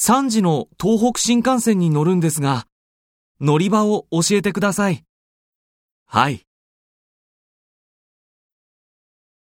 3時の東北新幹線に乗るんですが、乗り場を教えてください。はい。